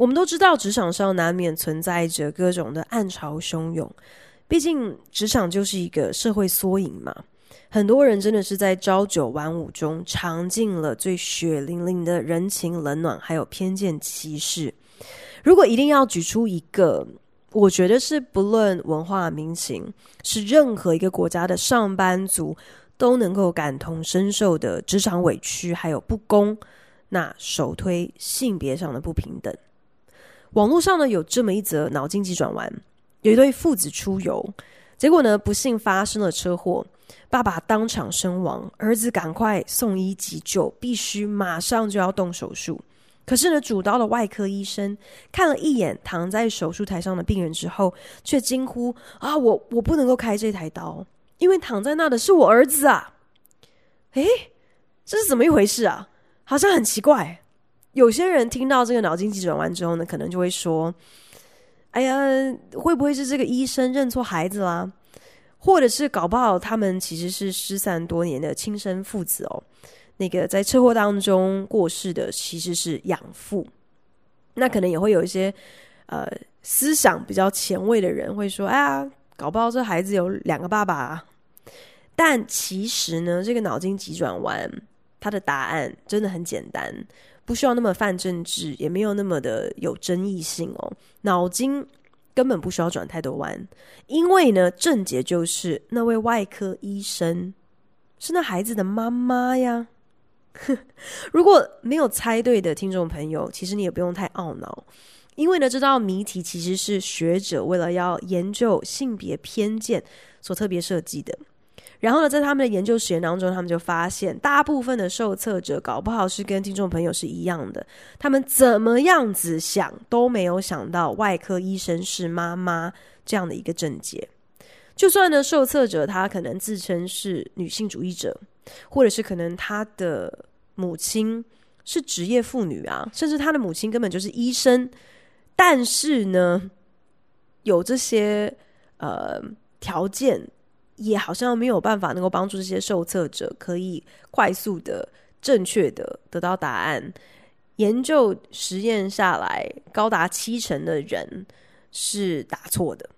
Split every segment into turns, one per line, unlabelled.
我们都知道，职场上难免存在着各种的暗潮汹涌。毕竟，职场就是一个社会缩影嘛。很多人真的是在朝九晚五中尝尽了最血淋淋的人情冷暖，还有偏见歧视。如果一定要举出一个，我觉得是不论文化民情，是任何一个国家的上班族都能够感同身受的职场委屈还有不公，那首推性别上的不平等。网络上呢，有这么一则脑筋急转弯：有一对父子出游，结果呢，不幸发生了车祸，爸爸当场身亡，儿子赶快送医急救，必须马上就要动手术。可是呢，主刀的外科医生看了一眼躺在手术台上的病人之后，却惊呼：“啊，我我不能够开这台刀，因为躺在那的是我儿子啊！”诶，这是怎么一回事啊？好像很奇怪。有些人听到这个脑筋急转弯之后呢，可能就会说：“哎呀，会不会是这个医生认错孩子啦？或者是搞不好他们其实是失散多年的亲生父子哦？那个在车祸当中过世的其实是养父。那可能也会有一些呃思想比较前卫的人会说：哎呀，搞不好这孩子有两个爸爸啊。但其实呢，这个脑筋急转弯它的答案真的很简单。”不需要那么泛政治，也没有那么的有争议性哦。脑筋根本不需要转太多弯，因为呢，症结就是那位外科医生是那孩子的妈妈呀。如果没有猜对的听众朋友，其实你也不用太懊恼，因为呢，这道谜题其实是学者为了要研究性别偏见所特别设计的。然后呢，在他们的研究实验当中，他们就发现，大部分的受测者搞不好是跟听众朋友是一样的，他们怎么样子想都没有想到外科医生是妈妈这样的一个症结。就算呢，受测者他可能自称是女性主义者，或者是可能他的母亲是职业妇女啊，甚至他的母亲根本就是医生，但是呢，有这些呃条件。也好像没有办法能够帮助这些受测者可以快速的、正确的得到答案。研究实验下来，高达七成的人是答错的。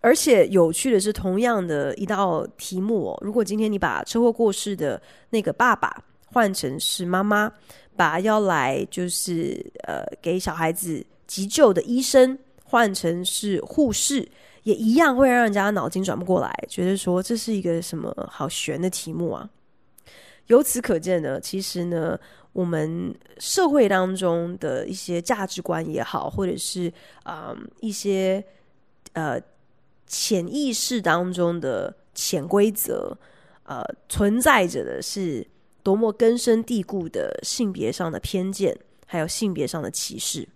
而且有趣的是，同样的一道题目哦，如果今天你把车祸过世的那个爸爸换成是妈妈，把要来就是呃给小孩子急救的医生换成是护士。也一样会让人家脑筋转不过来，觉得说这是一个什么好悬的题目啊！由此可见呢，其实呢，我们社会当中的一些价值观也好，或者是啊、一些呃潜意识当中的潜规则，呃，存在着的是多么根深蒂固的性别上的偏见，还有性别上的歧视，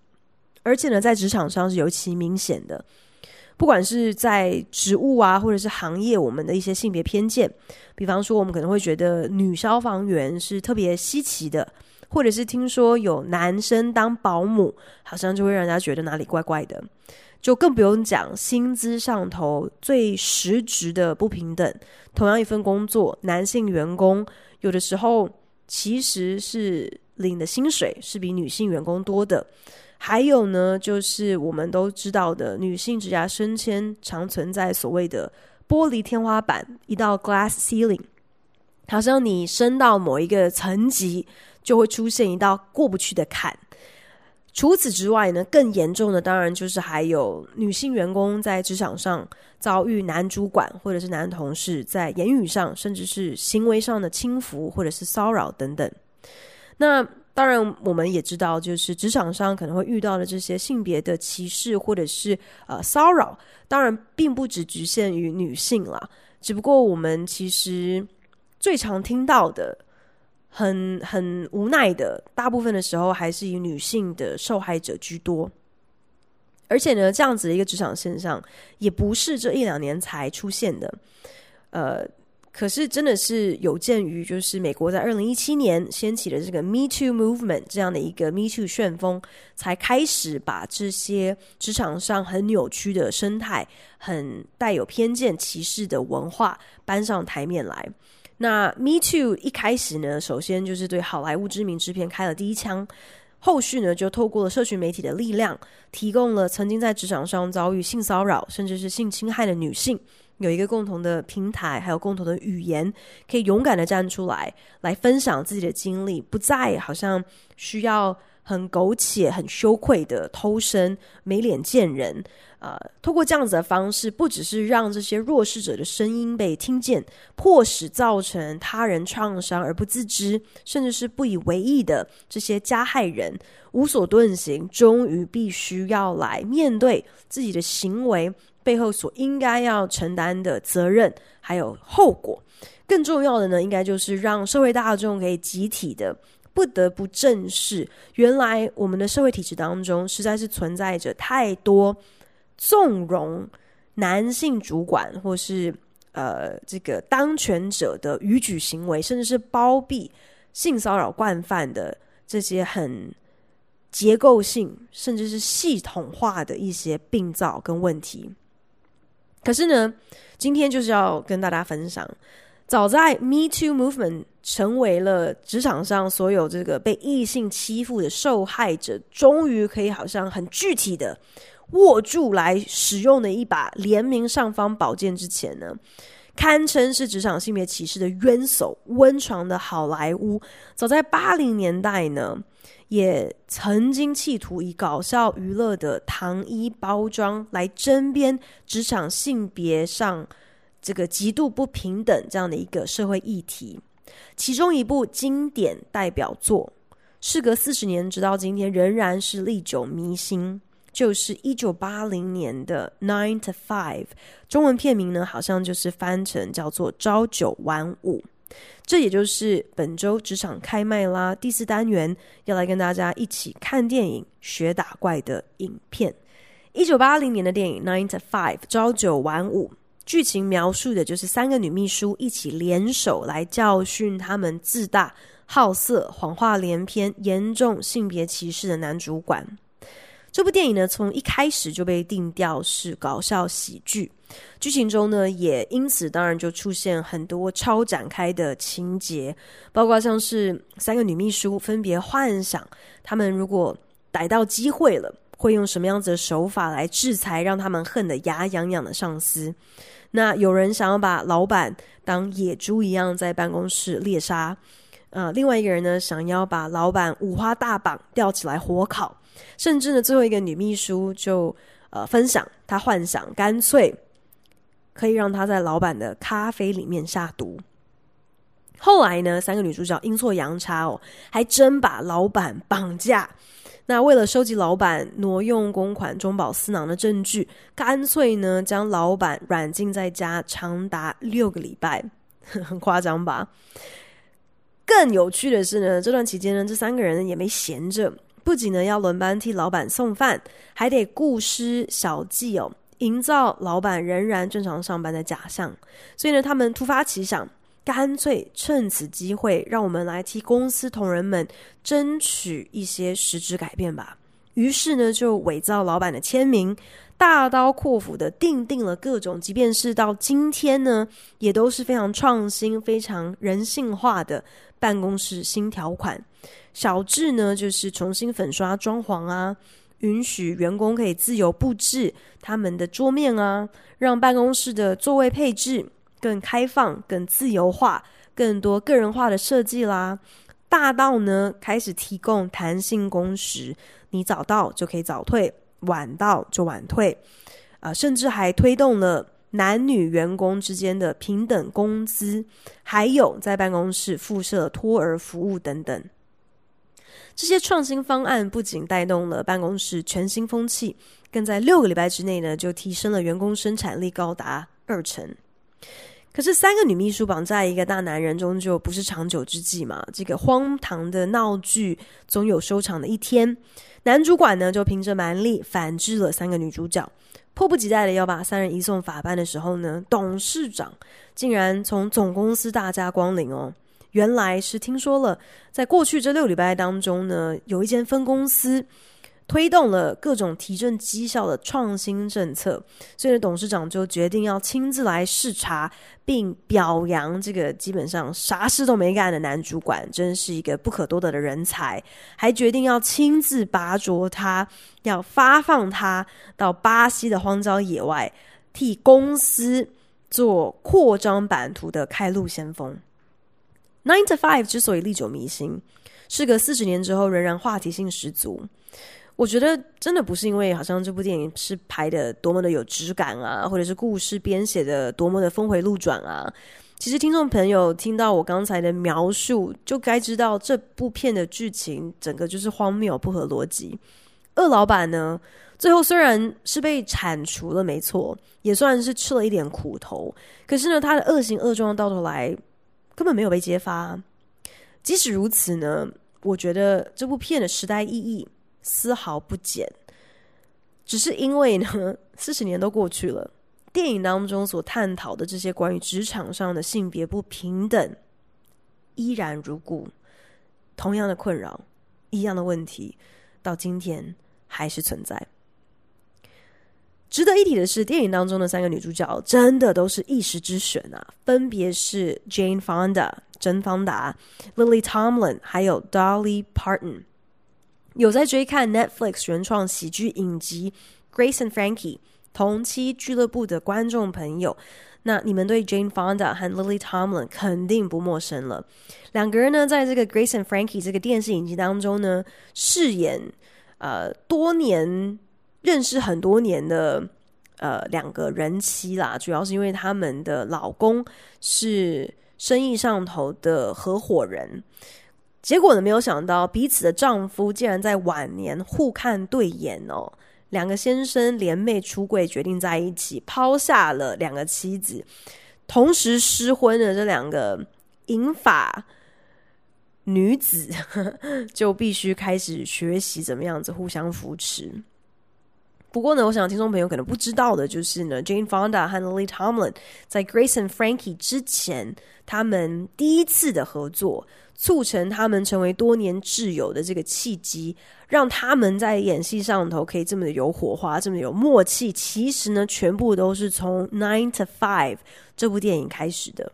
而且呢，在职场上是尤其明显的。不管是在职务啊，或者是行业，我们的一些性别偏见，比方说，我们可能会觉得女消防员是特别稀奇的，或者是听说有男生当保姆，好像就会让人家觉得哪里怪怪的。就更不用讲薪资上头最实质的不平等。同样一份工作，男性员工有的时候其实是领的薪水是比女性员工多的。还有呢，就是我们都知道的，女性职涯升迁常存在所谓的玻璃天花板，一道 glass ceiling，好像你升到某一个层级，就会出现一道过不去的坎。除此之外呢，更严重的当然就是还有女性员工在职场上遭遇男主管或者是男同事在言语上，甚至是行为上的轻浮或者是骚扰等等。那当然，我们也知道，就是职场上可能会遇到的这些性别的歧视，或者是呃骚扰，当然并不只局限于女性啦。只不过我们其实最常听到的，很很无奈的，大部分的时候还是以女性的受害者居多。而且呢，这样子的一个职场现象也不是这一两年才出现的，呃。可是，真的是有鉴于，就是美国在二零一七年掀起了这个 Me Too Movement 这样的一个 Me Too 旋风，才开始把这些职场上很扭曲的生态、很带有偏见、歧视的文化搬上台面来。那 Me Too 一开始呢，首先就是对好莱坞知名制片开了第一枪，后续呢，就透过了社群媒体的力量，提供了曾经在职场上遭遇性骚扰甚至是性侵害的女性。有一个共同的平台，还有共同的语言，可以勇敢的站出来，来分享自己的经历，不再好像需要很苟且、很羞愧的偷生、没脸见人。呃，透过这样子的方式，不只是让这些弱势者的声音被听见，迫使造成他人创伤而不自知，甚至是不以为意的这些加害人无所遁形，终于必须要来面对自己的行为。背后所应该要承担的责任还有后果，更重要的呢，应该就是让社会大众可以集体的不得不正视，原来我们的社会体制当中实在是存在着太多纵容男性主管或是呃这个当权者的逾矩行为，甚至是包庇性骚扰惯犯的这些很结构性甚至是系统化的一些病灶跟问题。可是呢，今天就是要跟大家分享，早在 Me Too Movement 成为了职场上所有这个被异性欺负的受害者，终于可以好像很具体的握住来使用的一把联名尚方宝剑之前呢，堪称是职场性别歧视的渊藪温床的好莱坞，早在八零年代呢。也曾经企图以搞笑娱乐的糖衣包装来争辩职场性别上这个极度不平等这样的一个社会议题。其中一部经典代表作，事隔四十年，直到今天仍然是历久弥新，就是一九八零年的《Nine to Five》，中文片名呢好像就是翻成叫做“朝九晚五”。这也就是本周职场开麦啦，第四单元要来跟大家一起看电影学打怪的影片。一九八零年的电影《Nine to Five》朝九晚五，剧情描述的就是三个女秘书一起联手来教训他们自大、好色、谎话连篇、严重性别歧视的男主管。这部电影呢，从一开始就被定调是搞笑喜剧。剧情中呢，也因此当然就出现很多超展开的情节，包括像是三个女秘书分别幻想，他们如果逮到机会了，会用什么样子的手法来制裁让他们恨得牙痒痒的上司。那有人想要把老板当野猪一样在办公室猎杀，呃，另外一个人呢，想要把老板五花大绑吊起来火烤，甚至呢，最后一个女秘书就呃分享，她幻想干脆。可以让她在老板的咖啡里面下毒。后来呢，三个女主角阴错阳差哦，还真把老板绑架。那为了收集老板挪用公款、中饱私囊的证据，干脆呢将老板软禁在家长达六个礼拜，很夸张吧？更有趣的是呢，这段期间呢，这三个人也没闲着，不仅呢要轮班替老板送饭，还得顾施小计哦。营造老板仍然正常上班的假象，所以呢，他们突发奇想，干脆趁此机会，让我们来替公司同仁们争取一些实质改变吧。于是呢，就伪造老板的签名，大刀阔斧的订定了各种，即便是到今天呢，也都是非常创新、非常人性化的办公室新条款。小智呢，就是重新粉刷装潢啊。允许员工可以自由布置他们的桌面啊，让办公室的座位配置更开放、更自由化，更多个人化的设计啦。大到呢，开始提供弹性工时，你早到就可以早退，晚到就晚退，啊、甚至还推动了男女员工之间的平等工资，还有在办公室附设托儿服务等等。这些创新方案不仅带动了办公室全新风气，更在六个礼拜之内呢，就提升了员工生产力高达二成。可是三个女秘书绑在一个大男人，中就不是长久之计嘛。这个荒唐的闹剧总有收场的一天。男主管呢，就凭着蛮力反制了三个女主角，迫不及待的要把三人移送法办的时候呢，董事长竟然从总公司大驾光临哦。原来是听说了，在过去这六礼拜当中呢，有一间分公司。推动了各种提振绩效的创新政策，所以董事长就决定要亲自来视察，并表扬这个基本上啥事都没干的男主管，真是一个不可多得的人才。还决定要亲自拔擢他，要发放他到巴西的荒郊野外，替公司做扩张版图的开路先锋。Nine to Five 之所以历久弥新，事隔四十年之后仍然话题性十足。我觉得真的不是因为好像这部电影是拍的多么的有质感啊，或者是故事编写的多么的峰回路转啊。其实听众朋友听到我刚才的描述，就该知道这部片的剧情整个就是荒谬不合逻辑。恶老板呢，最后虽然是被铲除了，没错，也算是吃了一点苦头。可是呢，他的恶行恶状到头来根本没有被揭发。即使如此呢，我觉得这部片的时代意义。丝毫不减，只是因为呢，四十年都过去了，电影当中所探讨的这些关于职场上的性别不平等依然如故，同样的困扰，一样的问题，到今天还是存在。值得一提的是，电影当中的三个女主角真的都是一时之选啊，分别是 Jane Fonda 甄方达、Lily Tomlin 还有 Dolly Parton。有在追看 Netflix 原创喜剧影集《Grace and Frankie》同期俱乐部的观众朋友，那你们对 Jane Fonda 和 Lily Tomlin 肯定不陌生了。两个人呢，在这个《Grace and Frankie》这个电视影集当中呢，饰演呃多年认识很多年的呃两个人妻啦，主要是因为他们的老公是生意上头的合伙人。结果呢，没有想到彼此的丈夫竟然在晚年互看对眼哦，两个先生联袂出柜，决定在一起，抛下了两个妻子，同时失婚的这两个银发女子 就必须开始学习怎么样子互相扶持。不过呢，我想听众朋友可能不知道的就是呢，Jane Fonda 和 Lily Tomlin 在 Grace and Frankie 之前，他们第一次的合作。促成他们成为多年挚友的这个契机，让他们在演戏上头可以这么的有火花，这么有默契。其实呢，全部都是从《Nine to Five》这部电影开始的。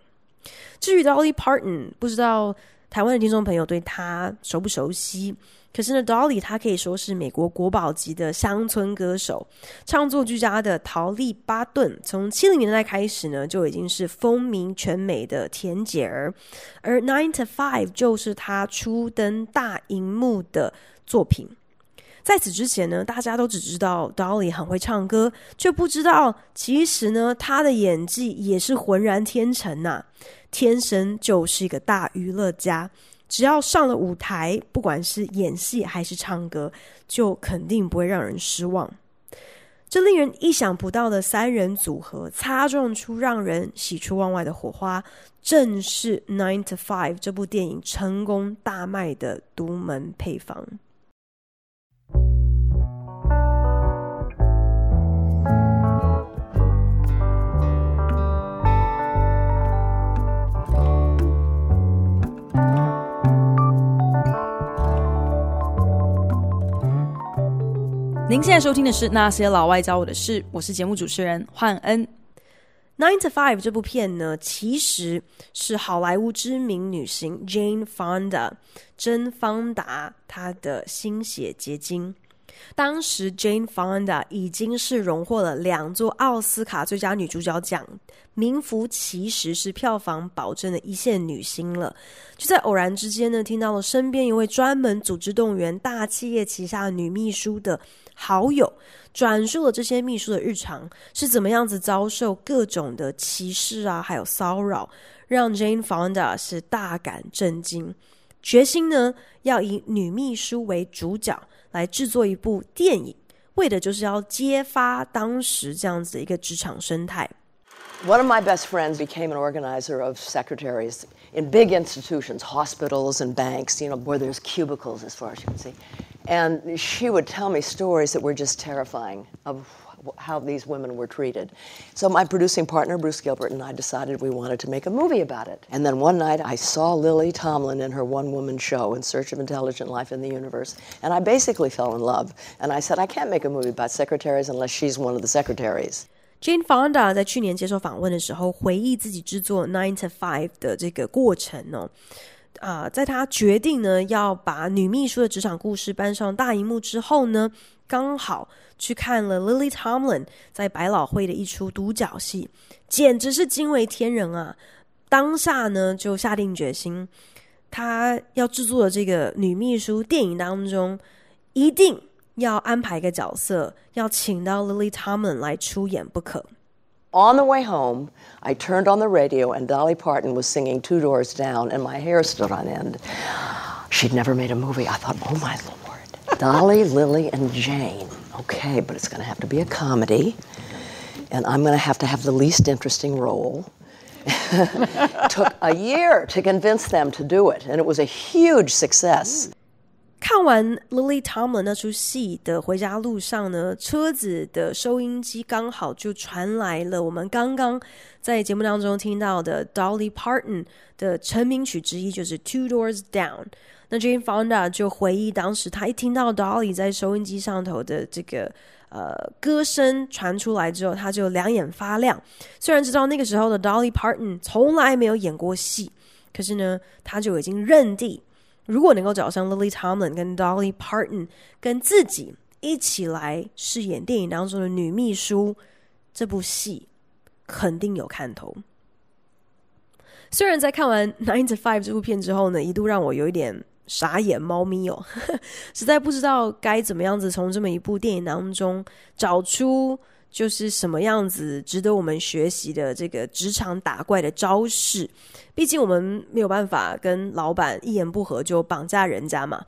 至于 Dolly Parton，不知道台湾的听众朋友对他熟不熟悉？可是呢，Dolly 他可以说是美国国宝级的乡村歌手，唱作俱佳的陶丽巴顿，从七零年代开始呢，就已经是风靡全美的甜姐儿，而《Nine to Five》就是他初登大荧幕的作品。在此之前呢，大家都只知道 Dolly 很会唱歌，却不知道其实呢，她的演技也是浑然天成呐、天生就是一个大娱乐家。只要上了舞台，不管是演戏还是唱歌，就肯定不会让人失望。这令人意想不到的三人组合，擦撞出让人喜出望外的火花，正是《Nine to Five》这部电影成功大卖的独门配方。您现在收听的是《那些老外教我的事》，我是节目主持人焕恩。《Nine to Five》这部片呢，其实是好莱坞知名女星 Jane Fonda 甄方达她的心血结晶。当时 Jane Fonda 已经是荣获了两座奥斯卡最佳女主角奖，名副其实是票房保证的一线女星了。就在偶然之间呢，听到了身边一位专门组织动员大企业旗下女秘书的。好友转述了这些秘书的日常是怎么样子遭受各种的歧视啊，还有骚扰，让 Jane Fonda 是大感震惊，决心呢要以女秘书为主角
One of my best friends became an organizer of secretaries in big institutions, hospitals and banks, you know, where there's cubicles as far as you can see. And she would tell me stories that were just terrifying of how these women were treated. So my producing partner, Bruce Gilbert, and I decided we wanted to make a movie about it. And then one night I saw Lily Tomlin in her one-woman show, In Search of Intelligent Life in the Universe, and I basically fell in love. And I said, I can't make a movie about secretaries unless she's one of the secretaries.
Jane Fonda 在去年接受访问的时候，回忆自己制作《Nine to Five》的这个过程呢、哦。啊、在他决定呢要把女秘书的职场故事搬上大荧幕之后呢，刚好去看了 Lily Tomlin 在百老汇的一出独角戏，简直是惊为天人啊！当下呢就下定决心，他要制作的这个女秘书电影当中一定。要安排一个角色，要请到 Lily Tomlin 来出演不可。
On the way home, I turned on the radio and Dolly Parton was singing Two Doors Down and my hair stood on end. She'd never made a movie. I thought, oh my lord. Dolly, Lily, and Jane. Okay, but it's going to have to be a comedy. And I'm going to have to have the least interesting role. Took a year to convince them to do it, and it was a huge success.
看完 Lily Tomlin 那出戏的回家路上呢，车子的收音机刚好就传来了我们刚刚在节目当中听到的 Dolly Parton 的成名曲之一，就是 Two Doors Down。那 Jane Fonda 就回忆当时他一听到 Dolly 在收音机上头的这个呃歌声传出来之后，他就两眼发亮。虽然知道那个时候的 Dolly Parton 从来没有演过戏，可是呢，他就已经认定。如果能够找上 Lily Tomlin 跟 Dolly Parton 跟自己一起来饰演电影当中的女秘书，这部戏肯定有看头。虽然在看完《Nine to Five》这部片之后呢，一度让我有一点傻眼猫咪哦，实在不知道该怎么样子从这么一部电影当中找出。就是什么样子值得我们学习的这个职场打怪的招式，毕竟我们没有办法跟老板一言不合就绑架人家嘛。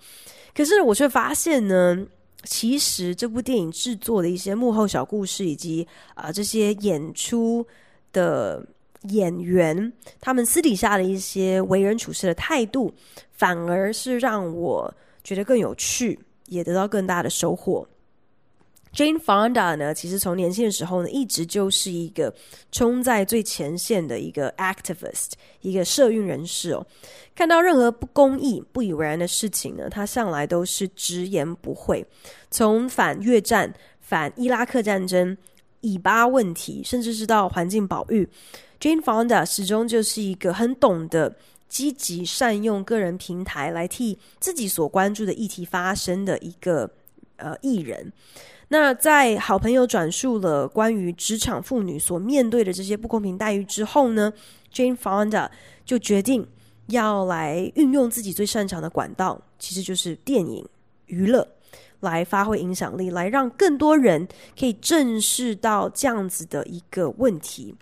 可是我却发现呢，其实这部电影制作的一些幕后小故事，以及啊、这些演出的演员，他们私底下的一些为人处事的态度，反而是让我觉得更有趣，也得到更大的收获。Jane Fonda 呢，其实从年轻的时候呢，一直就是一个冲在最前线的一个 activist，一个社运人士哦。看到任何不公义、不以为然的事情呢，他向来都是直言不讳。从反越战、反伊拉克战争、以巴问题，甚至是到环境保育，Jane Fonda 始终就是一个很懂得积极善用个人平台来替自己所关注的议题发声的一个呃艺人。那在好朋友转述了关于职场妇女所面对的这些不公平待遇之后呢，Jane Fonda 就决定要来运用自己最擅长的管道，其实就是电影娱乐，来发挥影响力，来让更多人可以正视到这样子的一个问题。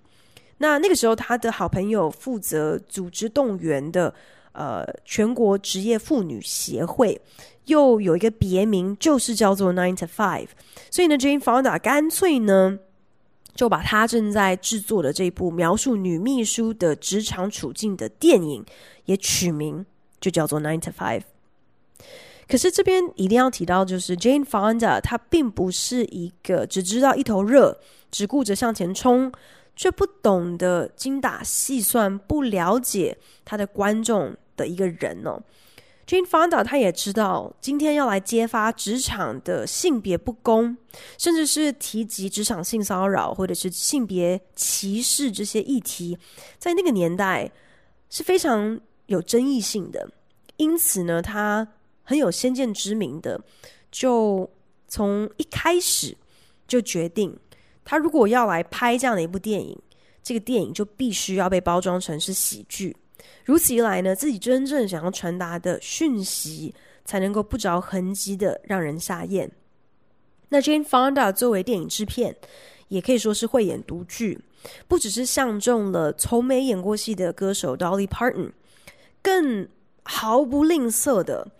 那那个时候，他的好朋友负责组织动员的呃全国职业妇女协会。又有一个别名，就是叫做 Nine to Five，所以呢，Jane Fonda 干脆呢就把她正在制作的这部描述女秘书的职场处境的电影也取名，就叫做 Nine to Five。可是这边一定要提到，就是 Jane Fonda 她并不是一个只知道一头热、只顾着向前冲，却不懂得精打细算、不了解她的观众的一个人哦。Jane Fonda 她也知道，今天要来揭发职场的性别不公，甚至是提及职场性骚扰或者是性别歧视这些议题，在那个年代是非常有争议性的。因此呢，他很有先见之明的，就从一开始就决定，他如果要来拍这样的一部电影，这个电影就必须要被包装成是喜剧。如此一来呢，自己真正想要传达的讯息才能够不着痕迹的让人下咽。那 Jane Fonda 作为电影制片，也可以说是慧眼独具，不只是相中了从没演过戏的歌手 Dolly Parton，更毫不吝啬的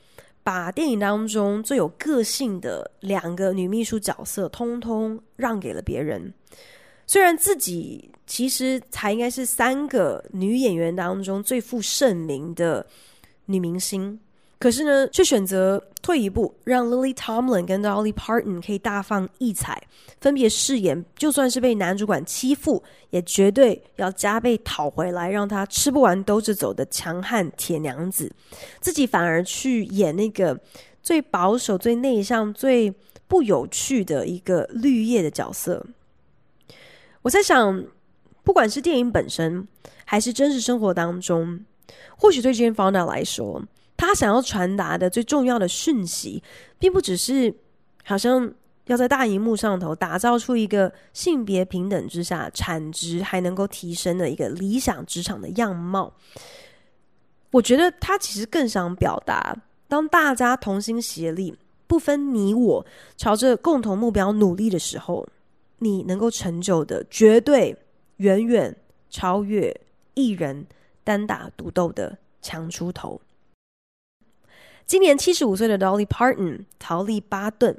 把电影当中最有个性的两个女秘书角色，通通让给了别人。虽然自己其实才应该是三个女演员当中最负盛名的女明星。可是呢，却选择退一步，让 Lily Tomlin 跟 Dolly Parton 可以大放异彩，分别饰演，就算是被男主管欺负，也绝对要加倍讨回来，让他吃不完兜着走的强悍铁娘子，自己反而去演那个最保守、最内向、最不有趣的一个绿叶的角色。我在想，不管是电影本身，还是真实生活当中，或许对 Jane Fonda 来说，他想要传达的最重要的讯息，并不只是好像要在大荧幕上头打造出一个性别平等之下产值还能够提升的一个理想职场的样貌。我觉得他其实更想表达，当大家同心协力，不分你我，朝着共同目标努力的时候，你能够成就的绝对远远超越一人单打独斗的强出头。今年七十五岁的 Dolly Parton 桃莉巴顿，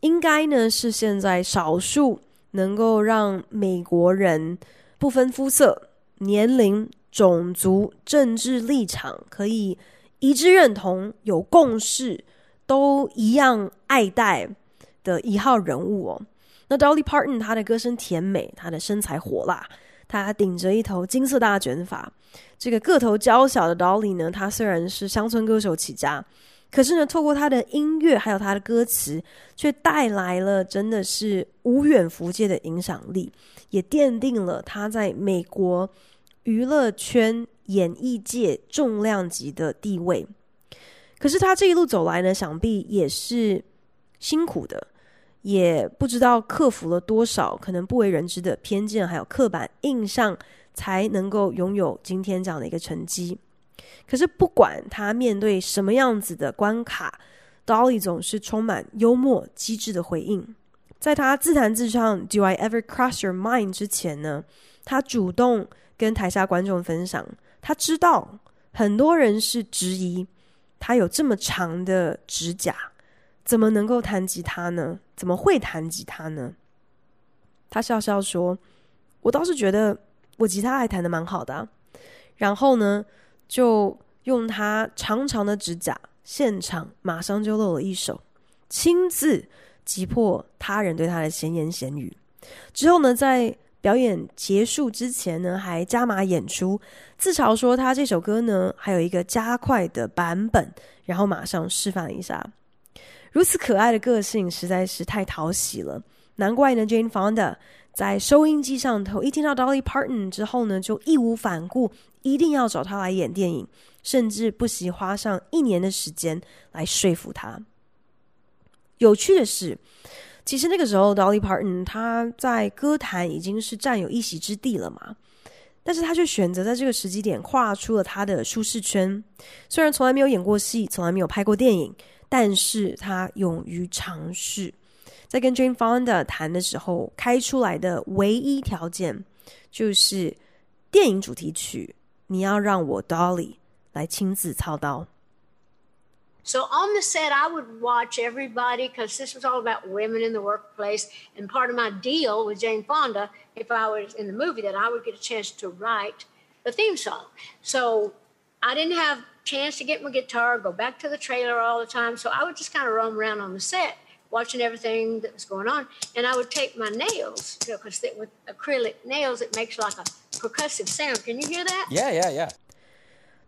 应该呢是现在少数能够让美国人不分肤色、年龄、种族、政治立场可以一致认同、有共识、都一样爱戴的一号人物哦。那 Dolly Parton 她的歌声甜美，她的身材火辣，她顶着一头金色大卷发。这个个头娇小的 Dolly 呢，她虽然是乡村歌手起家，可是呢，透过她的音乐还有她的歌词，却带来了真的是无远弗届的影响力，也奠定了她在美国娱乐圈、演艺界重量级的地位。可是她这一路走来呢，想必也是辛苦的，也不知道克服了多少可能不为人知的偏见，还有刻板印象。才能够拥有今天这样的一个成绩。可是不管他面对什么样子的关卡，Dolly 总是充满幽默机智的回应。在他自弹自唱 “Do I Ever Cross Your Mind” 之前呢，他主动跟台下观众分享，他知道很多人是质疑他有这么长的指甲，怎么能够弹吉他呢？怎么会弹吉他呢？他笑笑说：“我倒是觉得。”我吉他还弹的蛮好的啊，然后呢，就用他长长的指甲，现场马上就露了一手，亲自击破他人对他的闲言闲语。之后呢，在表演结束之前呢，还加码演出，自嘲说他这首歌呢还有一个加快的版本，然后马上示范一下。如此可爱的个性实在是太讨喜了，难怪呢，Jane Fonda。在收音机上头一听到 Dolly Parton 之后呢，就义无反顾，一定要找他来演电影，甚至不惜花上一年的时间来说服他。有趣的是，其实那个时候 Dolly Parton 他在歌坛已经是占有一席之地了嘛，但是他却选择在这个时机点跨出了他的舒适圈。虽然从来没有演过戏，从来没有拍过电影，但是他勇于尝试。在跟 Jane Fonda 谈的时候，开出来的唯一条件就是电影主题曲你要让我 Dolly 来亲自操刀。
So on the set, I would watch everybody because this was all about women in the workplace. And part of my deal with Jane Fonda, if I was in the movie, that I would get a chance to write the theme song. So I didn't have chance to get my guitar, go back to the trailer all the time. So I would just kind of roam around on the set watching everything that was going on. And I would take my nails, because you know, with acrylic nails, it makes like a percussive sound. Can you hear that?
Yeah, yeah, yeah.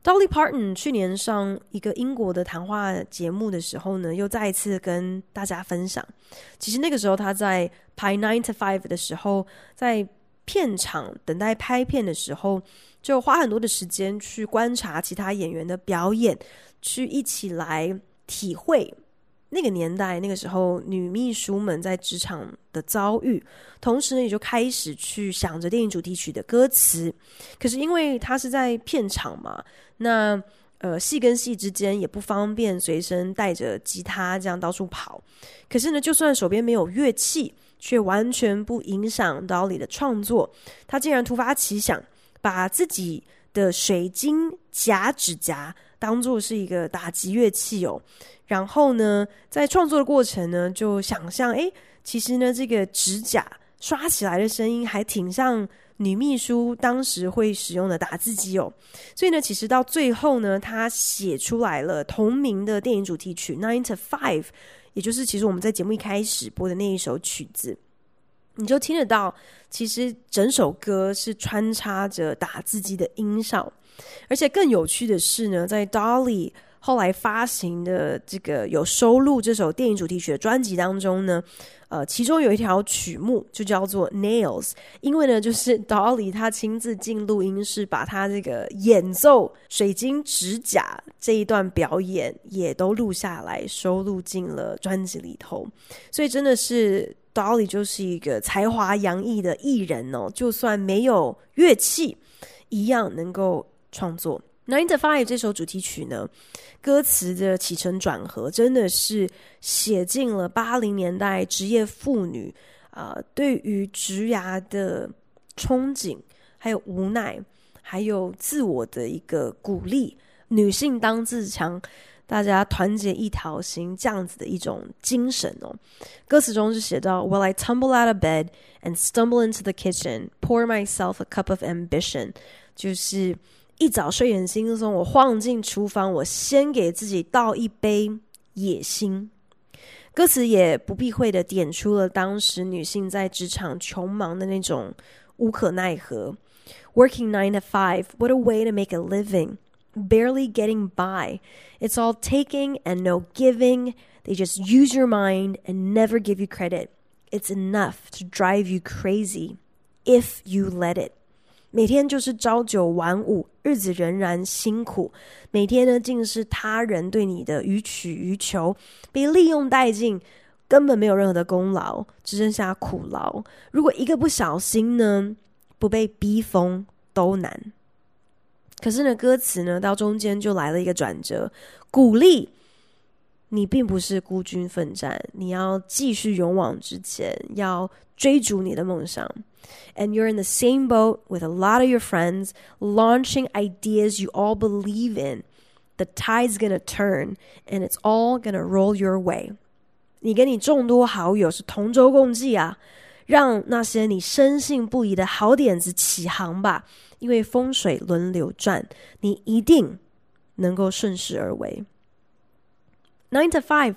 Dolly Parton 去年上一个英国的谈话节目的时候呢，又再一次跟大家分享，其实那个时候她在拍《Nine to Five》的时候，在片场等待拍片的时候，就花很多的时间去观察其他演员的表演，去一起来体会。那个年代，那个时候，女秘书们在职场的遭遇，同时呢，也就开始去想着电影主题曲的歌词。可是因为他是在片场嘛，那呃，戏跟戏之间也不方便随身带着吉他这样到处跑。可是呢，就算手边没有乐器，却完全不影响 Dolly 的创作。他竟然突发奇想，把自己的水晶假指甲当做是一个打击乐器哦。然后呢，在创作的过程呢，就想象，哎，其实呢，这个指甲刷起来的声音还挺像女秘书当时会使用的打字机哦。所以呢，其实到最后呢，他写出来了同名的电影主题曲《Nine to Five》，也就是其实我们在节目一开始播的那一首曲子。你就听得到，其实整首歌是穿插着打字机的音效，而且更有趣的是呢，在 Dolly 后来发行的这个有收录这首电影主题曲的专辑当中呢，呃，其中有一条曲目就叫做 Nails，因为呢，就是 Dolly 他亲自进录音室，把他这个演奏水晶指甲这一段表演也都录下来，收录进了专辑里头，所以真的是。Dolly 就是一个才华洋溢的艺人哦，就算没有乐器，一样能够创作。Nine to Five 这首主题曲呢，歌词的起承转合真的是写进了八零年代职业妇女啊、呃，对于职涯的憧憬，还有无奈，还有自我的一个鼓励。女性当自强。大家团结一条心，这样子的一种精神哦。歌词中就写到：“Will I tumble out of bed and stumble into the kitchen, pour myself a cup of ambition。”就是一早睡眼惺忪，我晃进厨房，我先给自己倒一杯野心。歌词也不避讳的点出了当时女性在职场穷忙的那种无可奈何。Working nine to five, what a way to make a living. barely getting by. It's all taking and no giving. They just use your mind and never give you credit. It's enough to drive you crazy if you let it. 每天就是朝九晚五，日子仍然辛苦。每天呢，竟是他人对你的予取予求，被利用殆尽，根本没有任何的功劳，只剩下苦劳。如果一个不小心呢，不被逼疯都难。可是呢，歌词呢到中间就来了一个转折，鼓励你并不是孤军奋战，你要继续勇往直前，要追逐你的梦想。And you're in the same boat with a lot of your friends, launching ideas you all believe in. The tide's gonna turn, and it's all gonna roll your way. 你跟你众多好友是同舟共济啊。让那些你深信不疑的好点子起航吧。因为风水轮流转，你一定能够顺势而为。Nine to Five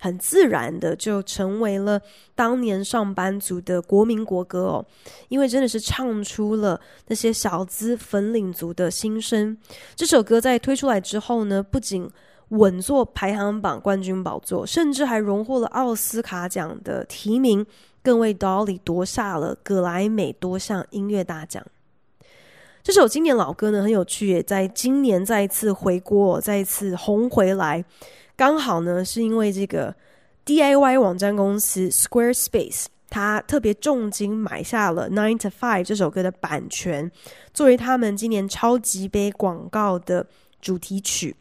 很自然的就成为了当年上班族的国民国歌哦，因为真的是唱出了那些小资粉领族的心声。这首歌在推出来之后呢，不仅稳坐排行榜冠军宝座，甚至还荣获了奥斯卡奖的提名，更为 Dolly 夺下了葛莱美多项音乐大奖。这首经典老歌呢，很有趣，也在今年再一次回国，再一次红回来。刚好呢，是因为这个 DIY 网站公司 Squarespace，他特别重金买下了《Nine to Five》这首歌的版权，作为他们今年超级杯广告的主题曲。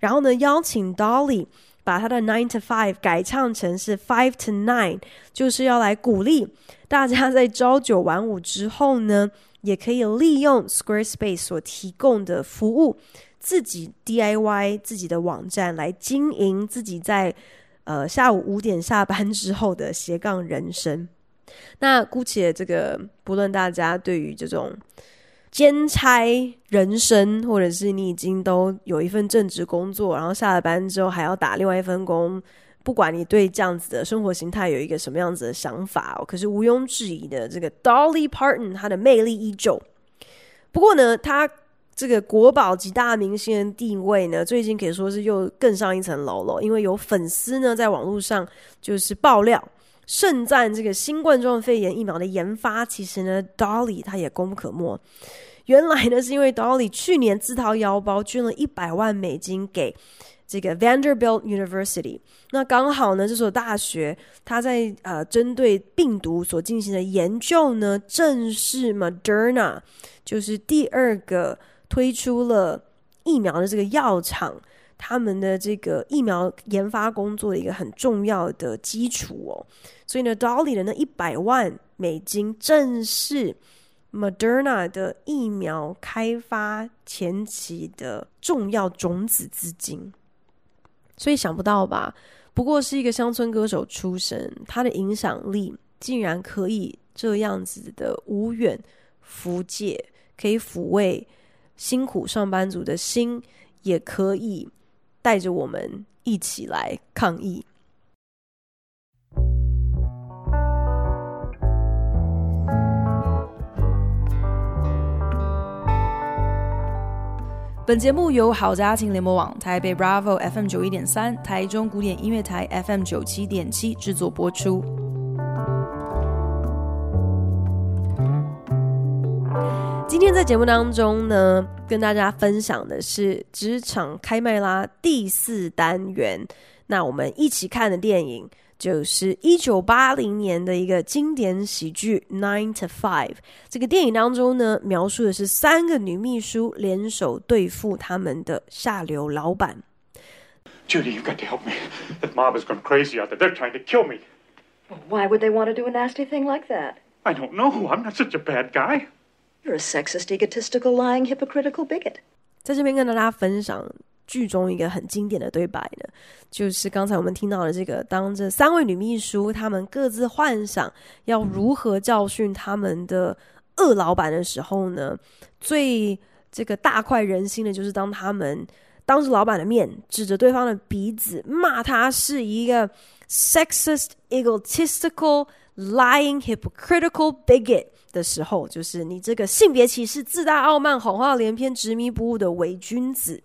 然后呢，邀请 Dolly 把他的《Nine to Five》改唱成是《Five to Nine》，就是要来鼓励大家在朝九晚五之后呢。也可以利用 Squarespace 所提供的服务，自己 DIY 自己的网站来经营自己在呃下午五点下班之后的斜杠人生。那姑且这个不论大家对于这种兼差人生，或者是你已经都有一份正职工作，然后下了班之后还要打另外一份工。不管你对这样子的生活形态有一个什么样子的想法哦，可是毋庸置疑的，这个 Dolly Parton 她的魅力依旧。不过呢，她这个国宝级大明星的地位呢，最近可以说是又更上一层楼了。因为有粉丝呢在网络上就是爆料，盛赞这个新冠状肺炎疫苗的研发，其实呢，Dolly 她也功不可没。原来呢，是因为 Dolly 去年自掏腰包捐了一百万美金给。这个 Vanderbilt University，那刚好呢，这所大学它在呃针对病毒所进行的研究呢，正是 Moderna，就是第二个推出了疫苗的这个药厂，他们的这个疫苗研发工作的一个很重要的基础哦。所以呢，Dolly 的那一百万美金，正是 Moderna 的疫苗开发前期的重要种子资金。所以想不到吧？不过是一个乡村歌手出身，他的影响力竟然可以这样子的无远弗届，可以抚慰辛苦上班族的心，也可以带着我们一起来抗议。本节目由好家庭联盟网、台北 Bravo FM 九一点三、台中古典音乐台 FM 九七点七制作播出。今天在节目当中呢，跟大家分享的是职场开麦拉第四单元。那我们一起看的电影。就是一九八零年的一个经典喜剧《Nine to Five》。这个电影当中呢，描述的是三个女秘书联手对付他们的下流老板。
Judy, you've got to help me. That mob has gone crazy out there. They're trying to kill me.
Why would they want to do a nasty thing like that?
I don't know. I'm not such a bad guy.
You're a sexist, egotistical, lying, hypocritical bigot.
在这边跟大家分享。剧中一个很经典的对白呢，就是刚才我们听到的这个：当这三位女秘书她们各自幻想要如何教训他们的恶老板的时候呢，最这个大快人心的就是当他们当着老板的面指着对方的鼻子骂他是一个 sexist, egotistical, lying, hypocritical bigot 的时候，就是你这个性别歧视、自大傲慢、谎话连篇、执迷不悟的伪君子。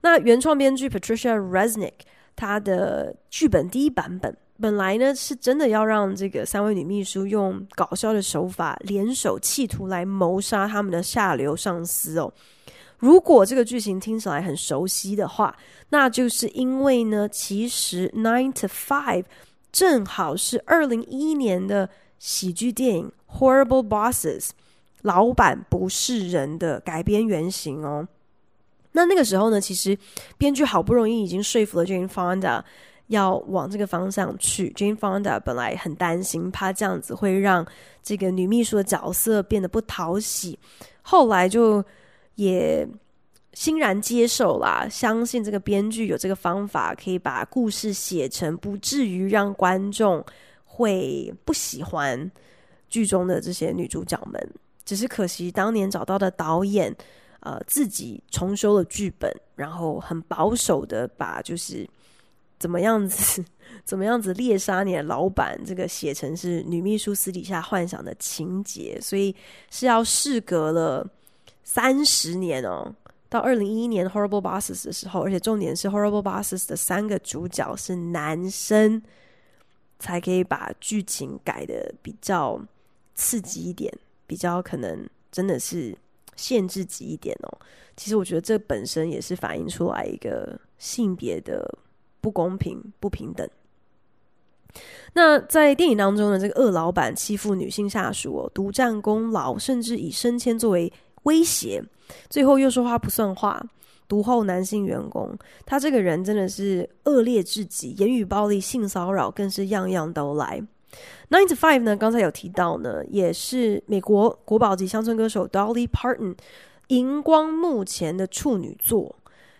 那原创编剧 Patricia Resnick，她的剧本第一版本本来呢是真的要让这个三位女秘书用搞笑的手法联手，企图来谋杀他们的下流上司哦。如果这个剧情听起来很熟悉的话，那就是因为呢，其实 Nine to Five 正好是二零一一年的喜剧电影 Horrible Bosses 老板不是人的改编原型哦。那那个时候呢，其实编剧好不容易已经说服了 Jane Fonda 要往这个方向去。Jane Fonda 本来很担心，怕这样子会让这个女秘书的角色变得不讨喜，后来就也欣然接受啦，相信这个编剧有这个方法，可以把故事写成不至于让观众会不喜欢剧中的这些女主角们。只是可惜当年找到的导演。呃，自己重修了剧本，然后很保守的把就是怎么样子，怎么样子猎杀你的老板，这个写成是女秘书私底下幻想的情节，所以是要事隔了三十年哦，到二零一一年《Horrible Bosses》的时候，而且重点是《Horrible Bosses》的三个主角是男生，才可以把剧情改的比较刺激一点，比较可能真的是。限制级一点哦，其实我觉得这本身也是反映出来一个性别的不公平、不平等。那在电影当中呢，这个恶老板欺负女性下属哦，独占功劳，甚至以升迁作为威胁，最后又说话不算话，毒后男性员工。他这个人真的是恶劣至极，言语暴力、性骚扰更是样样都来。Nine to Five 呢，刚才有提到呢，也是美国国宝级乡村歌手 Dolly Parton 荧光幕前的处女作。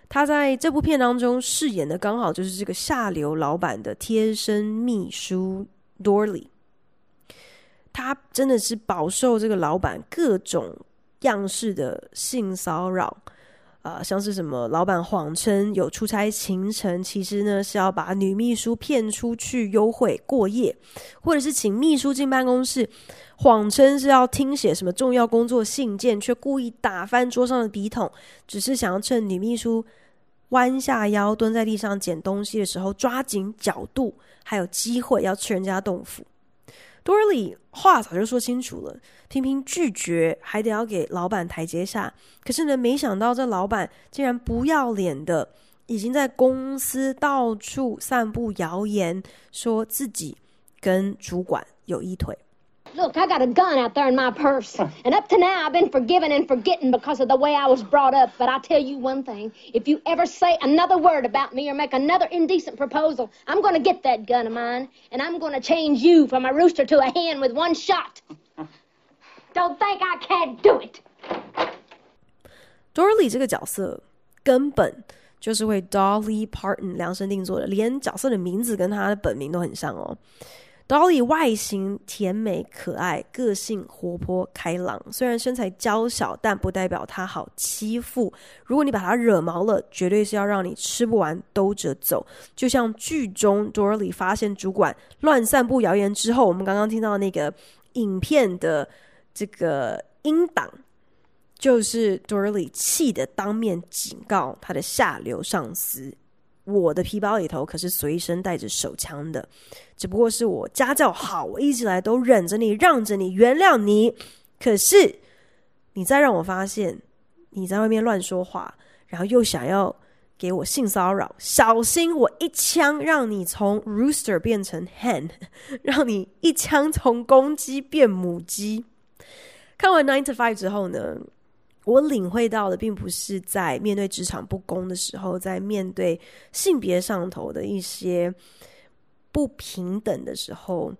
他在这部片当中饰演的刚好就是这个下流老板的贴身秘书 Dorley。他真的是饱受这个老板各种样式的性骚扰。啊、像是什么老板谎称有出差行程，其实呢是要把女秘书骗出去幽会过夜，或者是请秘书进办公室，谎称是要听写什么重要工作信件，却故意打翻桌上的笔筒，只是想要趁女秘书弯下腰蹲在地上捡东西的时候，抓紧角度，还有机会要吃人家豆腐。多尔里话早就说清楚了，频频拒绝，还得要给老板台阶下。可是呢，没想到这老板竟然不要脸的，已经在公司到处散布谣言，说自己跟主管有一腿。
Look, I got a gun out there in my purse. And up to now, I've been forgiving and forgetting because of the way I was brought up. But I tell you one thing if you ever say another word about me or make another indecent proposal, I'm going to get that gun of mine. And I'm going to change you from a rooster to a hen with one shot. Don't think I can't do it.
Dorley Dolly Parton Dolly 外形甜美可爱，个性活泼开朗。虽然身材娇小，但不代表她好欺负。如果你把她惹毛了，绝对是要让你吃不完兜着走。就像剧中 Dolly 发现主管乱散布谣言之后，我们刚刚听到那个影片的这个音档，就是 Dolly 气得当面警告他的下流上司。我的皮包里头可是随身带着手枪的，只不过是我家教好，我一直来都忍着你，让着你，原谅你。可是你再让我发现你在外面乱说话，然后又想要给我性骚扰，小心我一枪让你从 rooster 变成 hen，让你一枪从公鸡变母鸡。看完 Nine to Five 之后呢，我领会到的并不是在面对职场不公的时候，在面对性别上头的一些不平等的时候，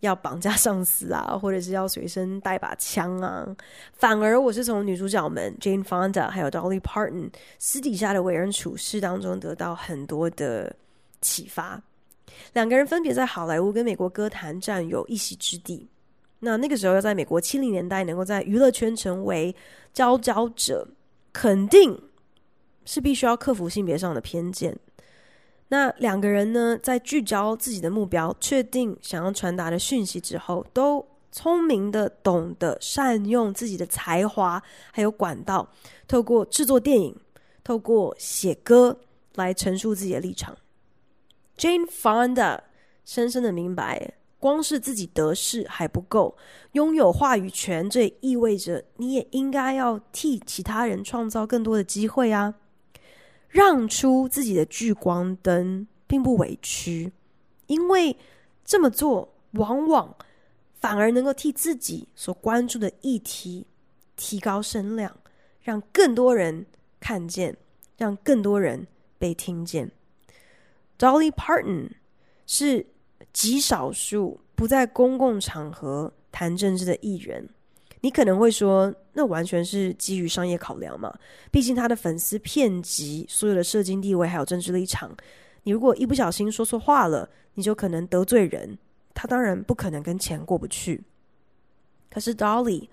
要绑架上司啊，或者是要随身带把枪啊。反而我是从女主角们 Jane Fonda 还有 Dolly Parton 私底下的为人处事当中得到很多的启发。两个人分别在好莱坞跟美国歌坛占有一席之地。那那个时候要在美国七零年代能够在娱乐圈成为佼佼者，肯定是必须要克服性别上的偏见。那两个人呢，在聚焦自己的目标、确定想要传达的讯息之后，都聪明的懂得善用自己的才华，还有管道，透过制作电影、透过写歌来陈述自己的立场。Jane Fonda 深深的明白。光是自己得势还不够，拥有话语权，这意味着你也应该要替其他人创造更多的机会啊！让出自己的聚光灯，并不委屈，因为这么做往往反而能够替自己所关注的议题提高声量，让更多人看见，让更多人被听见。Dolly Parton 是。极少数不在公共场合谈政治的艺人，你可能会说，那完全是基于商业考量嘛？毕竟他的粉丝遍及所有的社经地位还有政治立场，你如果一不小心说错话了，你就可能得罪人，他当然不可能跟钱过不去。可是 Dolly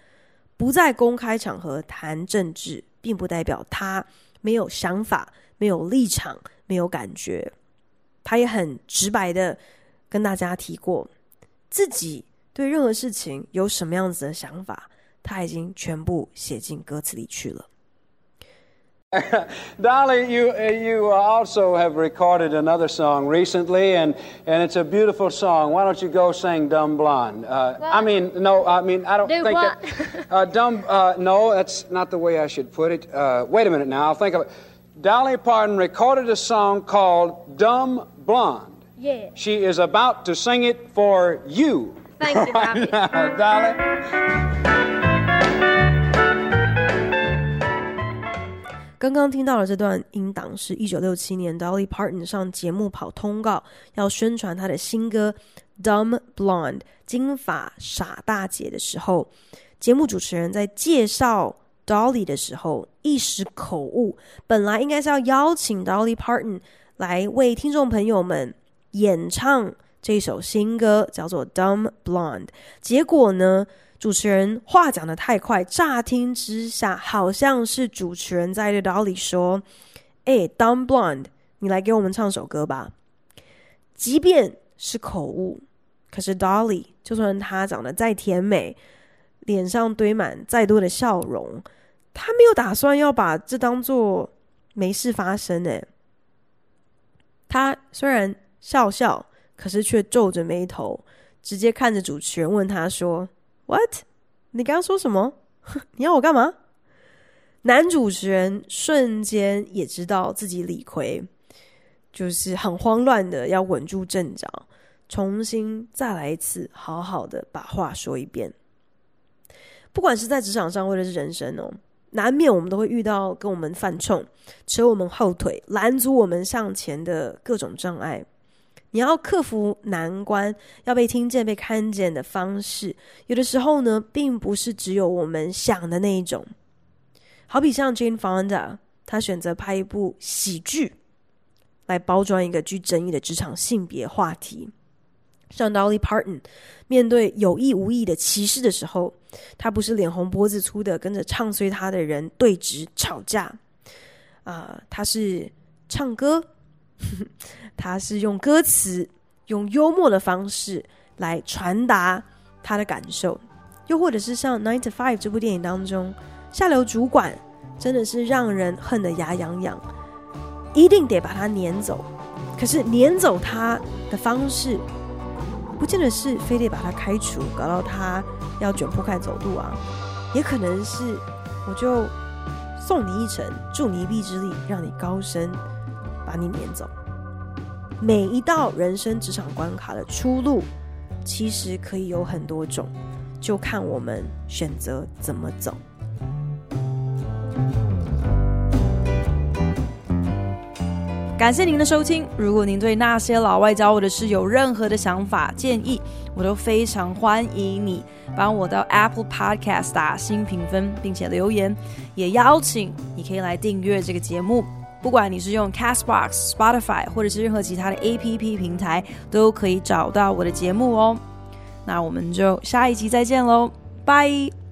不在公开场合谈政治，并不代表他没有想法、没有立场、没有感觉，他也很直白的。跟大家提过，自己对任何事情有什么样子的想法，他已经全部写进歌词里去了。
Dolly, you, uh, you also have recorded another song recently, and, and it's a beautiful song. Why don't you go sing Dumb Blonde? Uh, I mean, no, I mean, I don't
Do
think
what?
that. Uh, dumb, uh, no, that's not the way I should put it. Uh, wait a minute now, I'll think of it. Dolly Parton recorded a song called Dumb Blonde.
Yeah.
She is about to sing it for you.
Thank you, Bobby.
Dolly.
刚刚听到了这段音档是一九六七年 Dolly Parton 上节目跑通告，要宣传她的新歌《Dumb Blonde》金发傻大姐的时候，节目主持人在介绍 Dolly 的时候一时口误，本来应该是要邀请 Dolly Parton 来为听众朋友们。演唱这首新歌叫做《Dumb Blonde》，结果呢，主持人话讲得太快，乍听之下好像是主持人在对 Dolly 说：“哎，Dumb Blonde，你来给我们唱首歌吧。”即便是口误，可是 Dolly 就算她长得再甜美，脸上堆满再多的笑容，她没有打算要把这当做没事发生诶。她虽然。笑笑，可是却皱着眉头，直接看着主持人问他说：“What？你刚刚说什么？你要我干嘛？”男主持人瞬间也知道自己理亏，就是很慌乱的要稳住阵脚，重新再来一次，好好的把话说一遍。不管是在职场上或者是人生哦，难免我们都会遇到跟我们犯冲、扯我们后腿、拦阻我们向前的各种障碍。你要克服难关，要被听见、被看见的方式，有的时候呢，并不是只有我们想的那一种。好比像 Jane Fonda，她选择拍一部喜剧来包装一个具争议的职场性别话题，像 Dolly Parton 面对有意无意的歧视的时候，他不是脸红脖子粗的跟着唱衰他的人对峙吵架啊、呃，他是唱歌，他是用歌词用幽默的方式来传达他的感受，又或者是像《Nine to Five》这部电影当中，下流主管真的是让人恨得牙痒痒，一定得把他撵走。可是撵走他的方式，不见得是非得把他开除，搞到他要卷铺盖走路啊，也可能是我就送你一程，助你一臂之力，让你高升，把你撵走。每一道人生职场关卡的出路，其实可以有很多种，就看我们选择怎么走。感谢您的收听。如果您对那些老外教我的事有任何的想法建议，我都非常欢迎你帮我到 Apple Podcast 打新评分，并且留言。也邀请你可以来订阅这个节目，不管你是用 Castbox、Spotify 或者是任何其他的 APP 平台，都可以找到我的节目哦。那我们就下一集再见喽，拜。